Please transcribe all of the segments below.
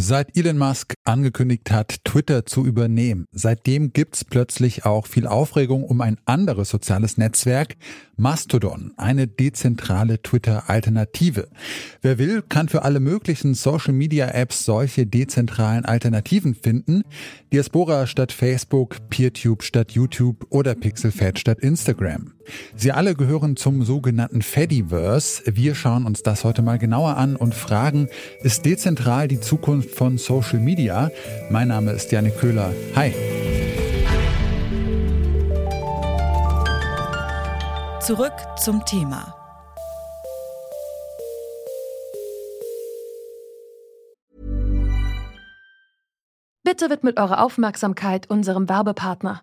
Seit Elon Musk angekündigt hat, Twitter zu übernehmen, seitdem gibt's plötzlich auch viel Aufregung um ein anderes soziales Netzwerk, Mastodon, eine dezentrale Twitter-Alternative. Wer will, kann für alle möglichen Social-Media-Apps solche dezentralen Alternativen finden. Diaspora statt Facebook, PeerTube statt YouTube oder PixelFed statt Instagram. Sie alle gehören zum sogenannten Fediverse. Wir schauen uns das heute mal genauer an und fragen, ist dezentral die Zukunft von Social Media. Mein Name ist Janik Köhler. Hi. Zurück zum Thema. Bitte widmet eure Aufmerksamkeit unserem Werbepartner.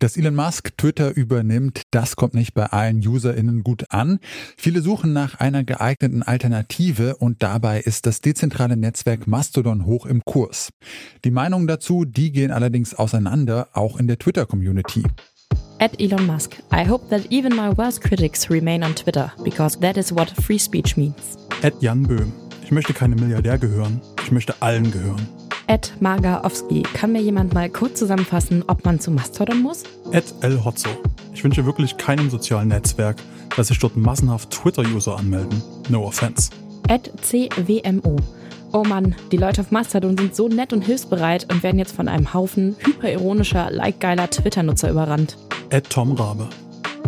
Dass Elon Musk Twitter übernimmt, das kommt nicht bei allen UserInnen gut an. Viele suchen nach einer geeigneten Alternative und dabei ist das dezentrale Netzwerk Mastodon hoch im Kurs. Die Meinungen dazu, die gehen allerdings auseinander, auch in der Twitter-Community. At Elon Musk, I hope that even my worst critics remain on Twitter, because that is what free speech means. At Jan Böhm, ich möchte keinem Milliardär gehören, ich möchte allen gehören. Ed Margaowski. Kann mir jemand mal kurz zusammenfassen, ob man zu Mastodon muss? Ed L. Hotzo. Ich wünsche wirklich keinem sozialen Netzwerk, dass sich dort massenhaft Twitter-User anmelden. No offense. Ed CWMO. Oh Mann, die Leute auf Mastodon sind so nett und hilfsbereit und werden jetzt von einem Haufen hyperironischer, like-geiler Twitter-Nutzer überrannt. Ed Tom Rabe.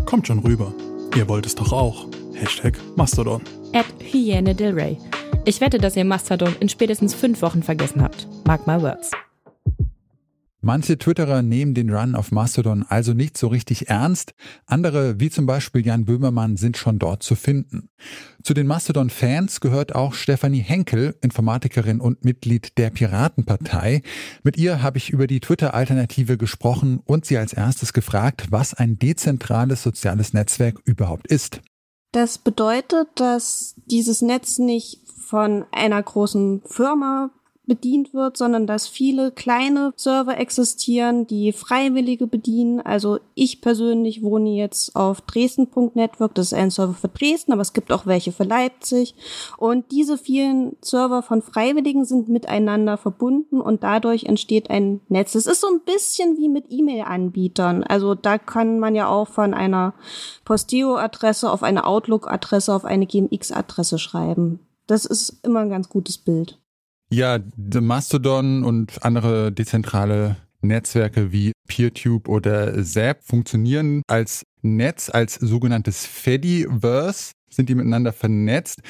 Kommt schon rüber. Ihr wollt es doch auch. Hashtag Mastodon. Ed Hyäne Del Rey. Ich wette, dass ihr Mastodon in spätestens fünf Wochen vergessen habt. Mark my words. Manche Twitterer nehmen den Run auf Mastodon also nicht so richtig ernst. Andere, wie zum Beispiel Jan Böhmermann, sind schon dort zu finden. Zu den Mastodon-Fans gehört auch Stefanie Henkel, Informatikerin und Mitglied der Piratenpartei. Mit ihr habe ich über die Twitter-Alternative gesprochen und sie als erstes gefragt, was ein dezentrales soziales Netzwerk überhaupt ist. Das bedeutet, dass dieses Netz nicht von einer großen Firma bedient wird, sondern dass viele kleine Server existieren, die Freiwillige bedienen. Also ich persönlich wohne jetzt auf Dresden.network, das ist ein Server für Dresden, aber es gibt auch welche für Leipzig. Und diese vielen Server von Freiwilligen sind miteinander verbunden und dadurch entsteht ein Netz. Es ist so ein bisschen wie mit E-Mail-Anbietern. Also da kann man ja auch von einer Posteo-Adresse auf eine Outlook-Adresse auf eine GMX-Adresse schreiben. Das ist immer ein ganz gutes Bild. Ja, Mastodon und andere dezentrale Netzwerke wie PeerTube oder Zap funktionieren als Netz, als sogenanntes Fediverse, sind die miteinander vernetzt.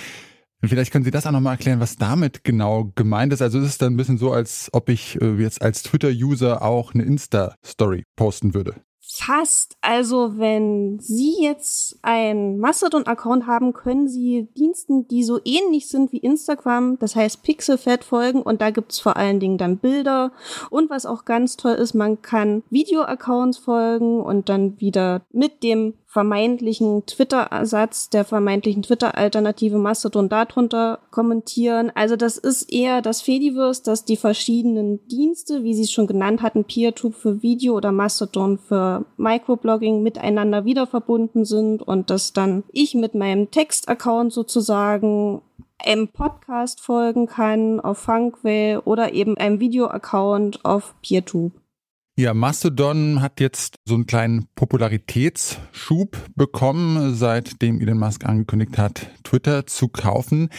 Vielleicht können Sie das auch nochmal erklären, was damit genau gemeint ist. Also es ist dann ein bisschen so, als ob ich äh, jetzt als Twitter-User auch eine Insta-Story posten würde. Fast. Also wenn Sie jetzt ein Mastodon-Account haben, können Sie Diensten, die so ähnlich sind wie Instagram, das heißt Pixelfed folgen und da gibt's vor allen Dingen dann Bilder und was auch ganz toll ist, man kann Video-Accounts folgen und dann wieder mit dem vermeintlichen Twitter-Ersatz, der vermeintlichen Twitter-Alternative Mastodon darunter kommentieren. Also das ist eher das Fediverse, dass die verschiedenen Dienste, wie Sie es schon genannt hatten, PeerTube für Video oder Mastodon für Microblogging miteinander wieder verbunden sind und dass dann ich mit meinem Text-Account sozusagen einem Podcast folgen kann auf Funkwell oder eben einem Video-Account auf PeerTube. Ja, Mastodon hat jetzt so einen kleinen Popularitätsschub bekommen, seitdem Elon Musk angekündigt hat, Twitter zu kaufen.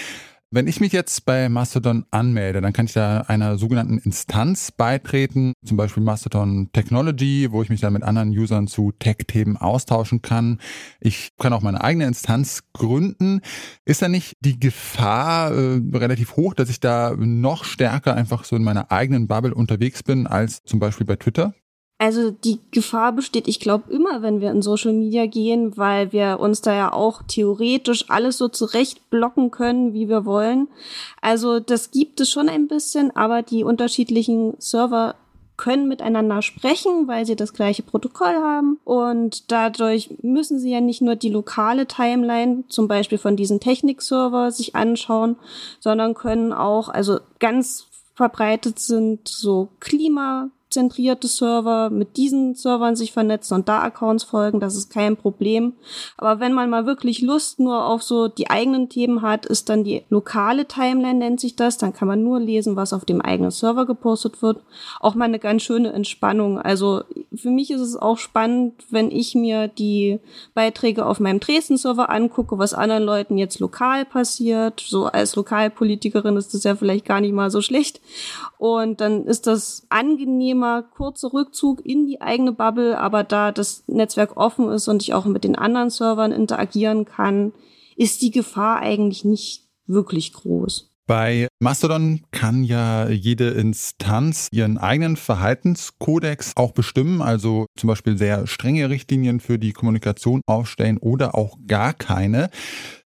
Wenn ich mich jetzt bei Mastodon anmelde, dann kann ich da einer sogenannten Instanz beitreten, zum Beispiel Mastodon Technology, wo ich mich dann mit anderen Usern zu Tech-Themen austauschen kann. Ich kann auch meine eigene Instanz gründen. Ist da nicht die Gefahr äh, relativ hoch, dass ich da noch stärker einfach so in meiner eigenen Bubble unterwegs bin als zum Beispiel bei Twitter? Also die Gefahr besteht, ich glaube, immer, wenn wir in Social Media gehen, weil wir uns da ja auch theoretisch alles so zurecht blocken können, wie wir wollen. Also das gibt es schon ein bisschen, aber die unterschiedlichen Server können miteinander sprechen, weil sie das gleiche Protokoll haben. Und dadurch müssen sie ja nicht nur die lokale Timeline, zum Beispiel von diesem Technikserver, sich anschauen, sondern können auch, also ganz verbreitet sind so Klima zentrierte Server mit diesen Servern sich vernetzen und da Accounts folgen, das ist kein Problem. Aber wenn man mal wirklich Lust nur auf so die eigenen Themen hat, ist dann die lokale Timeline, nennt sich das. Dann kann man nur lesen, was auf dem eigenen Server gepostet wird. Auch mal eine ganz schöne Entspannung. Also für mich ist es auch spannend, wenn ich mir die Beiträge auf meinem Dresden-Server angucke, was anderen Leuten jetzt lokal passiert. So als Lokalpolitikerin ist das ja vielleicht gar nicht mal so schlecht. Und dann ist das angenehm Thema kurzer Rückzug in die eigene Bubble, aber da das Netzwerk offen ist und ich auch mit den anderen Servern interagieren kann, ist die Gefahr eigentlich nicht wirklich groß. Bei Mastodon kann ja jede Instanz ihren eigenen Verhaltenskodex auch bestimmen, also zum Beispiel sehr strenge Richtlinien für die Kommunikation aufstellen oder auch gar keine.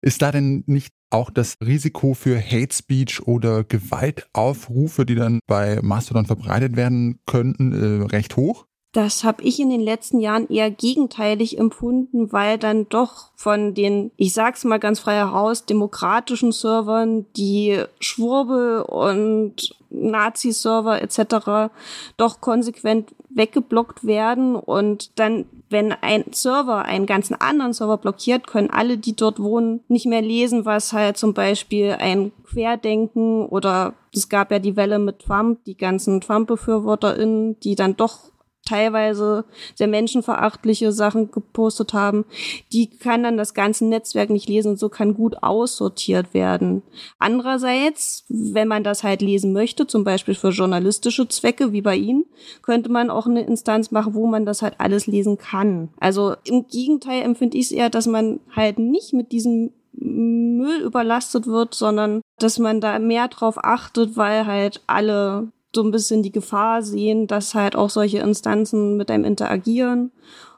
Ist da denn nicht auch das Risiko für Hate Speech oder Gewaltaufrufe, die dann bei Mastodon verbreitet werden könnten, äh, recht hoch? Das habe ich in den letzten Jahren eher gegenteilig empfunden, weil dann doch von den, ich sag's mal ganz frei heraus, demokratischen Servern, die Schwurbel und Nazi-Server etc. doch konsequent weggeblockt werden und dann, wenn ein Server einen ganzen anderen Server blockiert, können alle, die dort wohnen, nicht mehr lesen, was halt zum Beispiel ein Querdenken oder es gab ja die Welle mit Trump, die ganzen Trump-BefürworterInnen, die dann doch teilweise sehr menschenverachtliche Sachen gepostet haben, die kann dann das ganze Netzwerk nicht lesen und so kann gut aussortiert werden. Andererseits, wenn man das halt lesen möchte, zum Beispiel für journalistische Zwecke wie bei Ihnen, könnte man auch eine Instanz machen, wo man das halt alles lesen kann. Also im Gegenteil empfinde ich es eher, dass man halt nicht mit diesem Müll überlastet wird, sondern dass man da mehr drauf achtet, weil halt alle so ein bisschen die Gefahr sehen, dass halt auch solche Instanzen mit einem interagieren.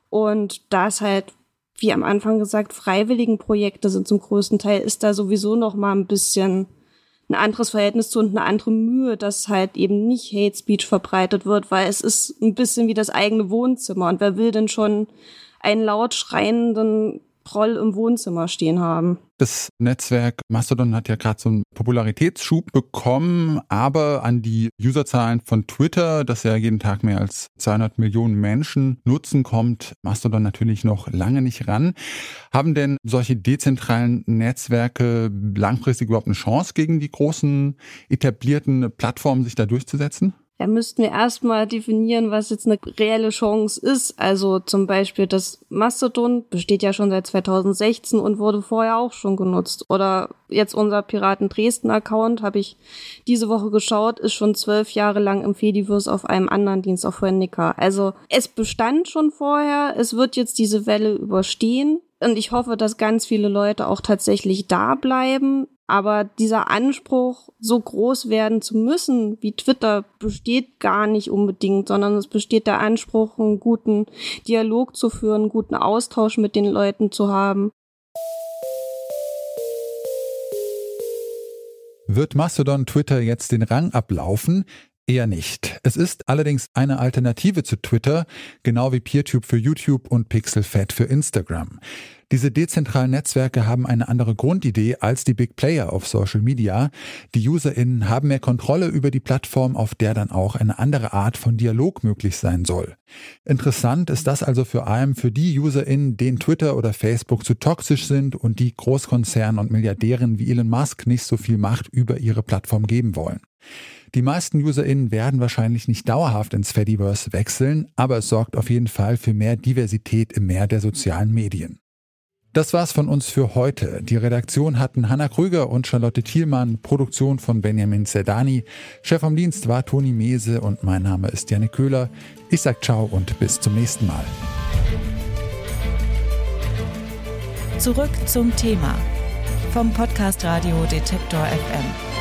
Und da es halt wie am Anfang gesagt freiwilligen Projekte sind zum größten Teil ist da sowieso noch mal ein bisschen ein anderes Verhältnis zu und eine andere Mühe, dass halt eben nicht Hate Speech verbreitet wird, weil es ist ein bisschen wie das eigene Wohnzimmer. Und wer will denn schon einen laut schreienden Proll im Wohnzimmer stehen haben. Das Netzwerk Mastodon hat ja gerade so einen Popularitätsschub bekommen, aber an die Userzahlen von Twitter, das ja jeden Tag mehr als 200 Millionen Menschen nutzen, kommt Mastodon natürlich noch lange nicht ran. Haben denn solche dezentralen Netzwerke langfristig überhaupt eine Chance gegen die großen etablierten Plattformen, sich da durchzusetzen? Da müssten wir erstmal definieren, was jetzt eine reelle Chance ist. Also zum Beispiel das Mastodon besteht ja schon seit 2016 und wurde vorher auch schon genutzt. Oder jetzt unser Piraten Dresden Account, habe ich diese Woche geschaut, ist schon zwölf Jahre lang im Fediverse auf einem anderen Dienst auf Huenica. Also es bestand schon vorher, es wird jetzt diese Welle überstehen. Und ich hoffe, dass ganz viele Leute auch tatsächlich da bleiben. Aber dieser Anspruch, so groß werden zu müssen wie Twitter, besteht gar nicht unbedingt, sondern es besteht der Anspruch, einen guten Dialog zu führen, einen guten Austausch mit den Leuten zu haben. Wird Mastodon Twitter jetzt den Rang ablaufen? Eher nicht. Es ist allerdings eine Alternative zu Twitter, genau wie PeerTube für YouTube und PixelFed für Instagram. Diese dezentralen Netzwerke haben eine andere Grundidee als die Big Player auf Social Media. Die UserInnen haben mehr Kontrolle über die Plattform, auf der dann auch eine andere Art von Dialog möglich sein soll. Interessant ist das also vor allem für die UserInnen, denen Twitter oder Facebook zu toxisch sind und die Großkonzernen und Milliardären wie Elon Musk nicht so viel Macht über ihre Plattform geben wollen. Die meisten UserInnen werden wahrscheinlich nicht dauerhaft ins Fediverse wechseln, aber es sorgt auf jeden Fall für mehr Diversität im Meer der sozialen Medien. Das war's von uns für heute. Die Redaktion hatten Hanna Krüger und Charlotte Thielmann, Produktion von Benjamin Zerdani. Chef vom Dienst war Toni Mese und mein Name ist Janne Köhler. Ich sag ciao und bis zum nächsten Mal. Zurück zum Thema vom Podcast Radio Detektor FM.